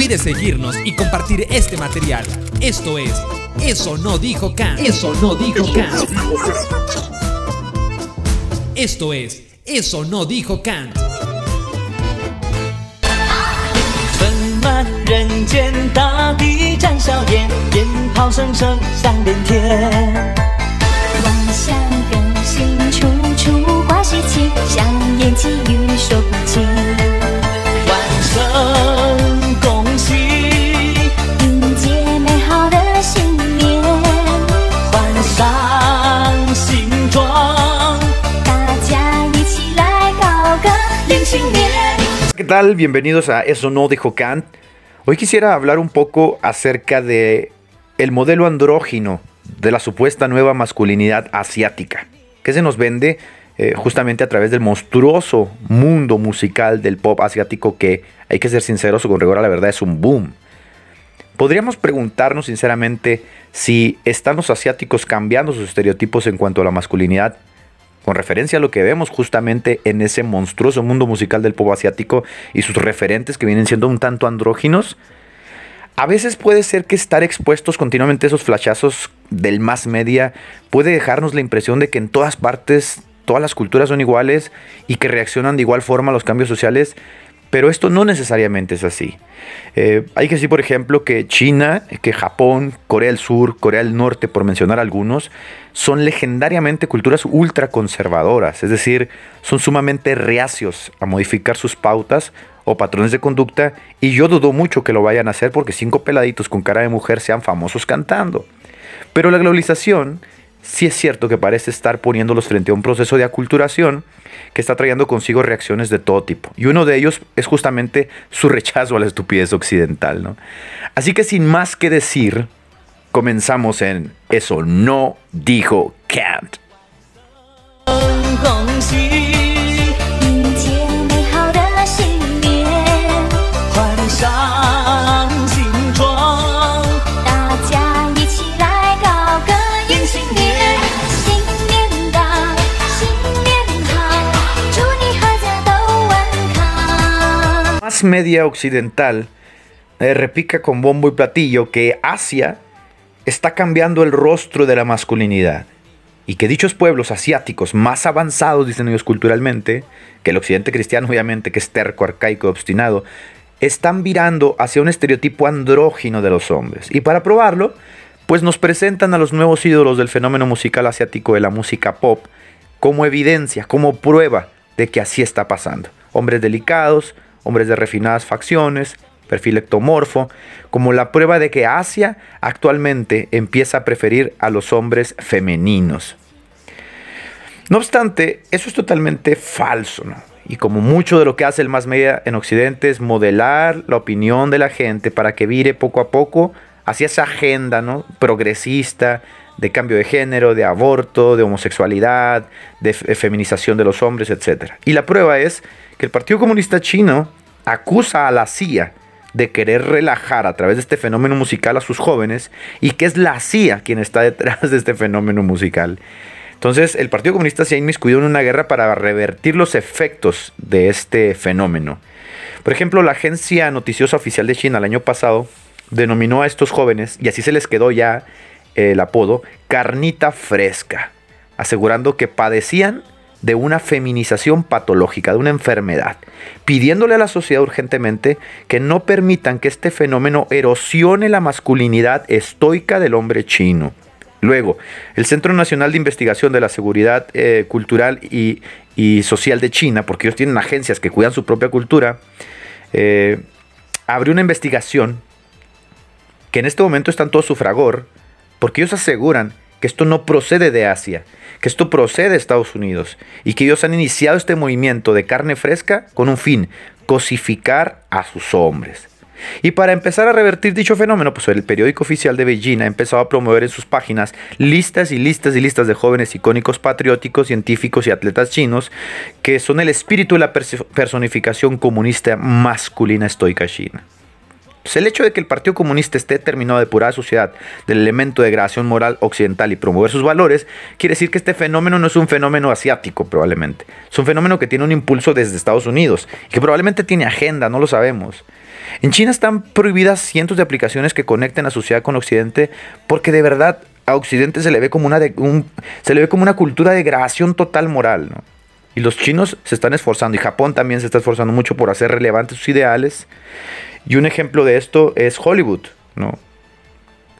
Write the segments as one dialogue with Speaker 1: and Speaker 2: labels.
Speaker 1: olvides seguirnos y compartir este material. Esto es Eso no dijo Kant. Eso no dijo Kant. Esto es Eso no dijo Kant.
Speaker 2: Bienvenidos a Eso no dijo Kant. Hoy quisiera hablar un poco acerca de el modelo andrógino de la supuesta nueva masculinidad asiática que se nos vende eh, justamente a través del monstruoso mundo musical del pop asiático que, hay que ser sinceros con rigor la verdad, es un boom. Podríamos preguntarnos sinceramente si están los asiáticos cambiando sus estereotipos en cuanto a la masculinidad con referencia a lo que vemos justamente en ese monstruoso mundo musical del pop asiático y sus referentes que vienen siendo un tanto andróginos, a veces puede ser que estar expuestos continuamente a esos flashazos del más media puede dejarnos la impresión de que en todas partes todas las culturas son iguales y que reaccionan de igual forma a los cambios sociales, pero esto no necesariamente es así. Eh, hay que decir, por ejemplo, que China, que Japón, Corea del Sur, Corea del Norte, por mencionar algunos, son legendariamente culturas ultraconservadoras, es decir, son sumamente reacios a modificar sus pautas o patrones de conducta y yo dudo mucho que lo vayan a hacer porque cinco peladitos con cara de mujer sean famosos cantando. Pero la globalización sí es cierto que parece estar poniéndolos frente a un proceso de aculturación que está trayendo consigo reacciones de todo tipo. Y uno de ellos es justamente su rechazo a la estupidez occidental. ¿no? Así que sin más que decir, comenzamos en Eso no dijo Kant. Más media occidental eh, repica con bombo y platillo que Asia está cambiando el rostro de la masculinidad y que dichos pueblos asiáticos más avanzados, dicen ellos culturalmente, que el occidente cristiano obviamente, que es terco, arcaico, obstinado, están virando hacia un estereotipo andrógino de los hombres. Y para probarlo, pues nos presentan a los nuevos ídolos del fenómeno musical asiático de la música pop como evidencia, como prueba de que así está pasando. Hombres delicados, hombres de refinadas facciones, perfil ectomorfo, como la prueba de que Asia actualmente empieza a preferir a los hombres femeninos. No obstante, eso es totalmente falso, ¿no? Y como mucho de lo que hace el más media en Occidente es modelar la opinión de la gente para que vire poco a poco hacia esa agenda, ¿no? Progresista, de cambio de género, de aborto, de homosexualidad, de fe- feminización de los hombres, etc. Y la prueba es que el Partido Comunista Chino acusa a la CIA de querer relajar a través de este fenómeno musical a sus jóvenes y que es la CIA quien está detrás de este fenómeno musical. Entonces, el Partido Comunista se ha inmiscuido en una guerra para revertir los efectos de este fenómeno. Por ejemplo, la agencia noticiosa oficial de China el año pasado denominó a estos jóvenes, y así se les quedó ya el apodo, carnita fresca, asegurando que padecían de una feminización patológica, de una enfermedad, pidiéndole a la sociedad urgentemente que no permitan que este fenómeno erosione la masculinidad estoica del hombre chino. Luego, el Centro Nacional de Investigación de la Seguridad eh, Cultural y, y Social de China, porque ellos tienen agencias que cuidan su propia cultura, eh, abrió una investigación que en este momento está en todo su fragor, porque ellos aseguran que esto no procede de Asia, que esto procede de Estados Unidos, y que ellos han iniciado este movimiento de carne fresca con un fin, cosificar a sus hombres. Y para empezar a revertir dicho fenómeno, pues el periódico oficial de Beijing ha empezado a promover en sus páginas listas y listas y listas de jóvenes icónicos patrióticos, científicos y atletas chinos que son el espíritu de la perso- personificación comunista masculina estoica china. Entonces, el hecho de que el Partido Comunista esté determinado a depurar a la sociedad del elemento de degradación moral occidental y promover sus valores, quiere decir que este fenómeno no es un fenómeno asiático, probablemente. Es un fenómeno que tiene un impulso desde Estados Unidos, que probablemente tiene agenda, no lo sabemos. En China están prohibidas cientos de aplicaciones que conecten a sociedad con Occidente porque de verdad a Occidente se le ve como una, se le ve como una cultura de degradación total moral. Y los chinos se están esforzando, y Japón también se está esforzando mucho por hacer relevantes sus ideales. Y un ejemplo de esto es Hollywood, ¿no?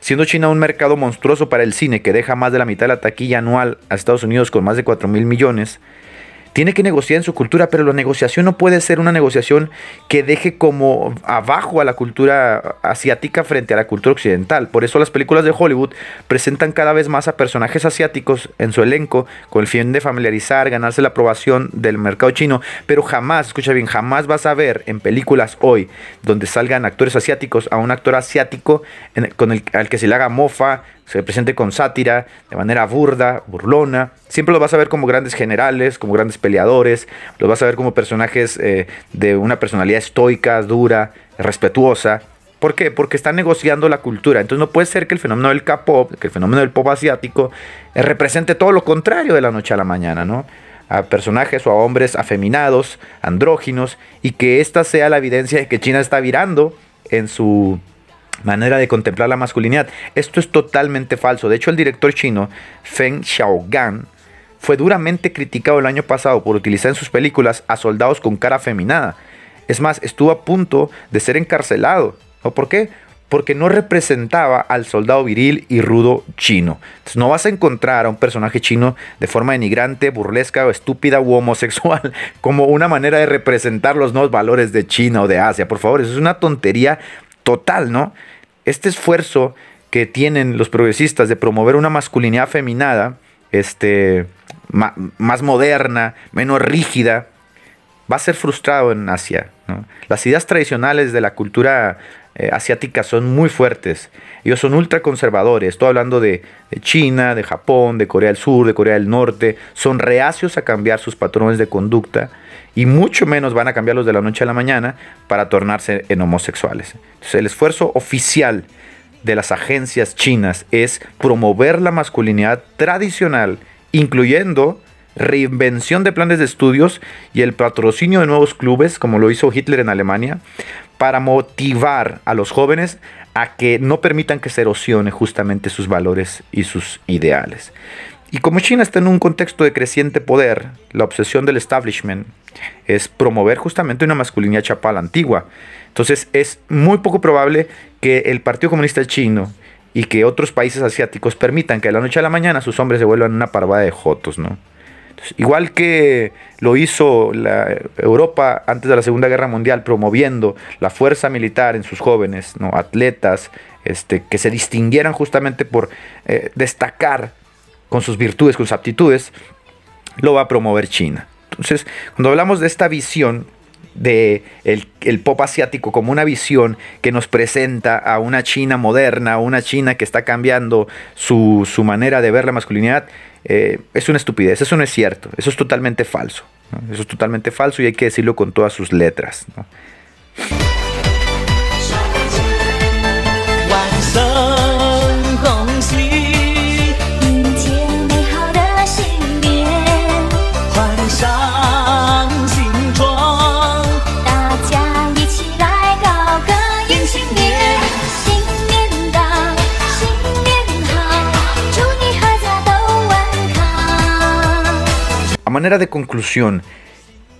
Speaker 2: Siendo China un mercado monstruoso para el cine que deja más de la mitad de la taquilla anual a Estados Unidos con más de 4 mil millones, tiene que negociar en su cultura, pero la negociación no puede ser una negociación que deje como abajo a la cultura asiática frente a la cultura occidental. Por eso las películas de Hollywood presentan cada vez más a personajes asiáticos en su elenco con el fin de familiarizar, ganarse la aprobación del mercado chino, pero jamás, escucha bien, jamás vas a ver en películas hoy donde salgan actores asiáticos a un actor asiático con el al que se le haga mofa, se presente con sátira, de manera burda, burlona. Siempre los vas a ver como grandes generales, como grandes peleadores, los vas a ver como personajes eh, de una personalidad estoica, dura, respetuosa. ¿Por qué? Porque están negociando la cultura. Entonces no puede ser que el fenómeno del K-pop, que el fenómeno del pop asiático, eh, represente todo lo contrario de la noche a la mañana, ¿no? A personajes o a hombres afeminados, andróginos, y que esta sea la evidencia de que China está virando en su manera de contemplar la masculinidad. Esto es totalmente falso. De hecho, el director chino Feng Xiaogan fue duramente criticado el año pasado por utilizar en sus películas a soldados con cara afeminada. Es más, estuvo a punto de ser encarcelado. ¿O por qué? Porque no representaba al soldado viril y rudo chino. No vas a encontrar a un personaje chino de forma denigrante, burlesca o estúpida u homosexual como una manera de representar los nuevos valores de China o de Asia. Por favor, eso es una tontería total, ¿no? Este esfuerzo que tienen los progresistas de promover una masculinidad afeminada, este, más moderna, menos rígida, va a ser frustrado en Asia. Las ideas tradicionales de la cultura eh, son muy fuertes. Ellos son ultraconservadores. Estoy hablando de, de China, de Japón, de Corea del Sur, de Corea del Norte. Son reacios a cambiar sus patrones de conducta y mucho menos van a cambiarlos de la noche a la mañana para tornarse en homosexuales. Entonces, el esfuerzo oficial de las agencias chinas es promover la masculinidad tradicional, incluyendo reinvención de planes de estudios y el patrocinio de nuevos clubes, como lo hizo Hitler en Alemania, para motivar a los jóvenes a que no permitan que se erosione justamente sus valores y sus ideales. Y como China está en un contexto de creciente poder, la obsesión del establishment es promover justamente una masculinidad chapal antigua. Entonces es muy poco probable que el Partido Comunista Chino y que otros países asiáticos permitan que de la noche a la mañana sus hombres se vuelvan una parvada de jotos, ¿no? Igual que lo hizo Europa antes de la Segunda Guerra Mundial, promoviendo la fuerza militar en sus jóvenes, ¿no? atletas, este, que se distinguieran justamente por eh, destacar con sus virtudes, con sus aptitudes, lo va a promover China. Entonces, cuando hablamos de esta visión de el, el pop asiático como una visión que nos presenta a una China moderna, a una China que está cambiando su, su manera de ver la masculinidad, eh, es una estupidez, eso no es cierto, eso es totalmente falso. Eso es totalmente falso y hay que decirlo con todas sus letras. ¿no? Manera de conclusión,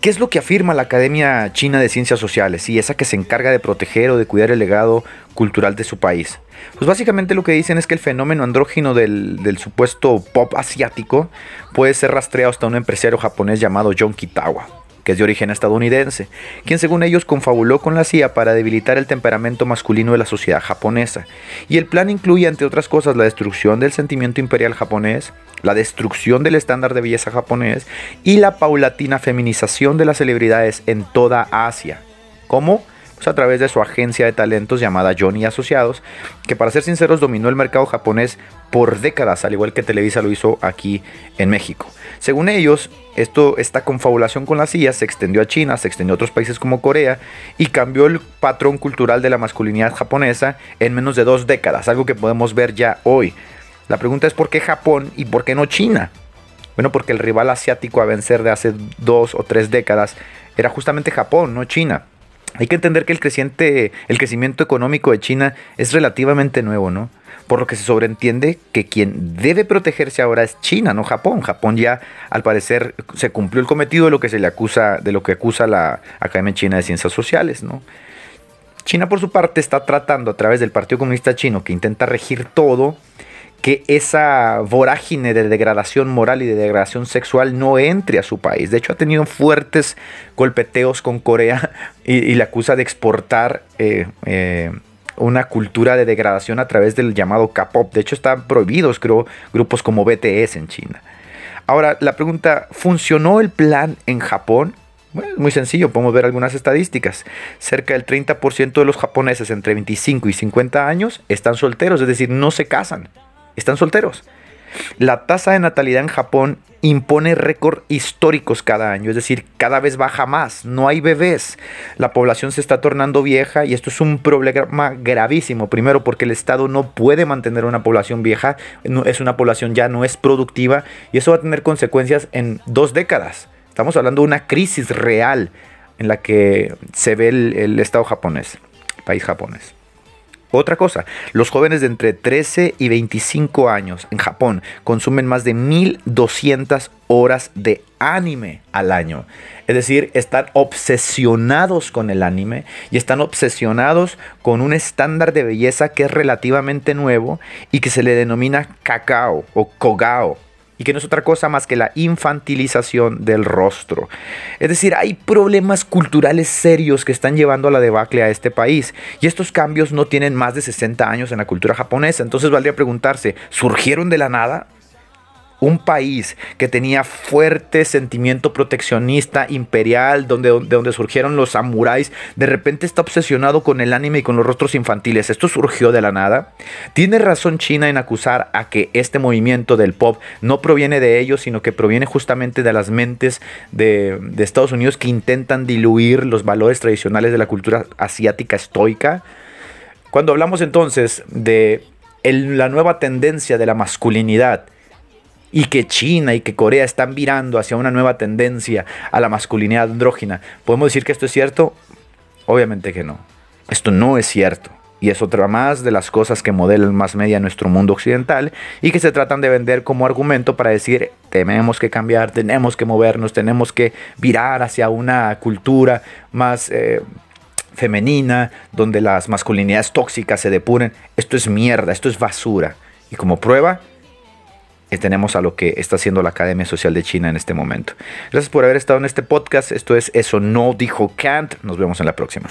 Speaker 2: ¿qué es lo que afirma la Academia China de Ciencias Sociales y esa que se encarga de proteger o de cuidar el legado cultural de su país? Pues básicamente lo que dicen es que el fenómeno andrógino del, del supuesto pop asiático puede ser rastreado hasta un empresario japonés llamado John Kitawa que es de origen estadounidense, quien según ellos confabuló con la CIA para debilitar el temperamento masculino de la sociedad japonesa. Y el plan incluye, entre otras cosas, la destrucción del sentimiento imperial japonés, la destrucción del estándar de belleza japonés y la paulatina feminización de las celebridades en toda Asia. ¿Cómo? A través de su agencia de talentos llamada Johnny Asociados, que para ser sinceros dominó el mercado japonés por décadas, al igual que Televisa lo hizo aquí en México. Según ellos, esto, esta confabulación con la CIA se extendió a China, se extendió a otros países como Corea y cambió el patrón cultural de la masculinidad japonesa en menos de dos décadas, algo que podemos ver ya hoy. La pregunta es por qué Japón y por qué no China. Bueno, porque el rival asiático a vencer de hace dos o tres décadas era justamente Japón, no China. Hay que entender que el, creciente, el crecimiento económico de China es relativamente nuevo, ¿no? Por lo que se sobreentiende que quien debe protegerse ahora es China, no Japón. Japón ya, al parecer, se cumplió el cometido de lo que se le acusa, de lo que acusa la Academia China de Ciencias Sociales, ¿no? China, por su parte, está tratando a través del Partido Comunista Chino, que intenta regir todo, que esa vorágine de degradación moral y de degradación sexual no entre a su país. De hecho, ha tenido fuertes golpeteos con Corea y, le acusa de exportar eh, eh, una cultura de degradación a través del llamado K-pop. De hecho, están prohibidos, creo, grupos como BTS en China. Ahora, la pregunta, ¿funcionó el plan en Japón? Bueno, es muy sencillo, podemos ver algunas estadísticas. Cerca del 30% de los japoneses entre 25 y 50 años están solteros, es decir, no se casan están solteros. La tasa de natalidad en Japón impone récord históricos cada año, es decir, cada vez baja más, no hay bebés, la población se está tornando vieja y esto es un problema gravísimo, primero porque el Estado no puede mantener una población vieja, es una población ya no es productiva y eso va a tener consecuencias en dos décadas. Estamos hablando de una crisis real en la que se ve el, el Estado japonés, país japonés. Otra cosa, los jóvenes de entre 13 y 25 años en Japón consumen más de 1200 horas de anime al año. Es decir, están obsesionados con el anime y están obsesionados con un estándar de belleza que es relativamente nuevo y que se le denomina kakao o kogao y que no es otra cosa más que la infantilización del rostro. Es decir, hay problemas culturales serios que están llevando a la debacle a este país y estos cambios no tienen más de 60 años en la cultura japonesa, entonces valdría preguntarse, ¿surgieron de la nada? Un país que tenía fuerte sentimiento proteccionista imperial, donde, de donde surgieron los samuráis, de repente está obsesionado con el anime y con los rostros infantiles. ¿Esto surgió de la nada? ¿Tiene razón China en acusar a que este movimiento del pop no proviene de ellos, sino que proviene justamente de las mentes de, Estados Unidos que intentan diluir los valores tradicionales de la cultura asiática estoica? Cuando hablamos entonces de la nueva tendencia de la masculinidad, y que China y que Corea están virando hacia una nueva tendencia a la masculinidad andrógina, ¿podemos decir que esto es cierto? Obviamente que no. Esto no es cierto. Y es otra más de las cosas que modela el más media nuestro mundo occidental y que se tratan de vender como argumento para decir tenemos que cambiar, tenemos que movernos, tenemos que virar hacia una cultura más eh, femenina, donde las masculinidades tóxicas se depuren. Esto es mierda, esto es basura. Y como prueba, tenemos a lo que está haciendo la Academia Social de China en este momento. Gracias por haber estado en este podcast. Esto es Eso no dijo Kant. Nos vemos en la próxima.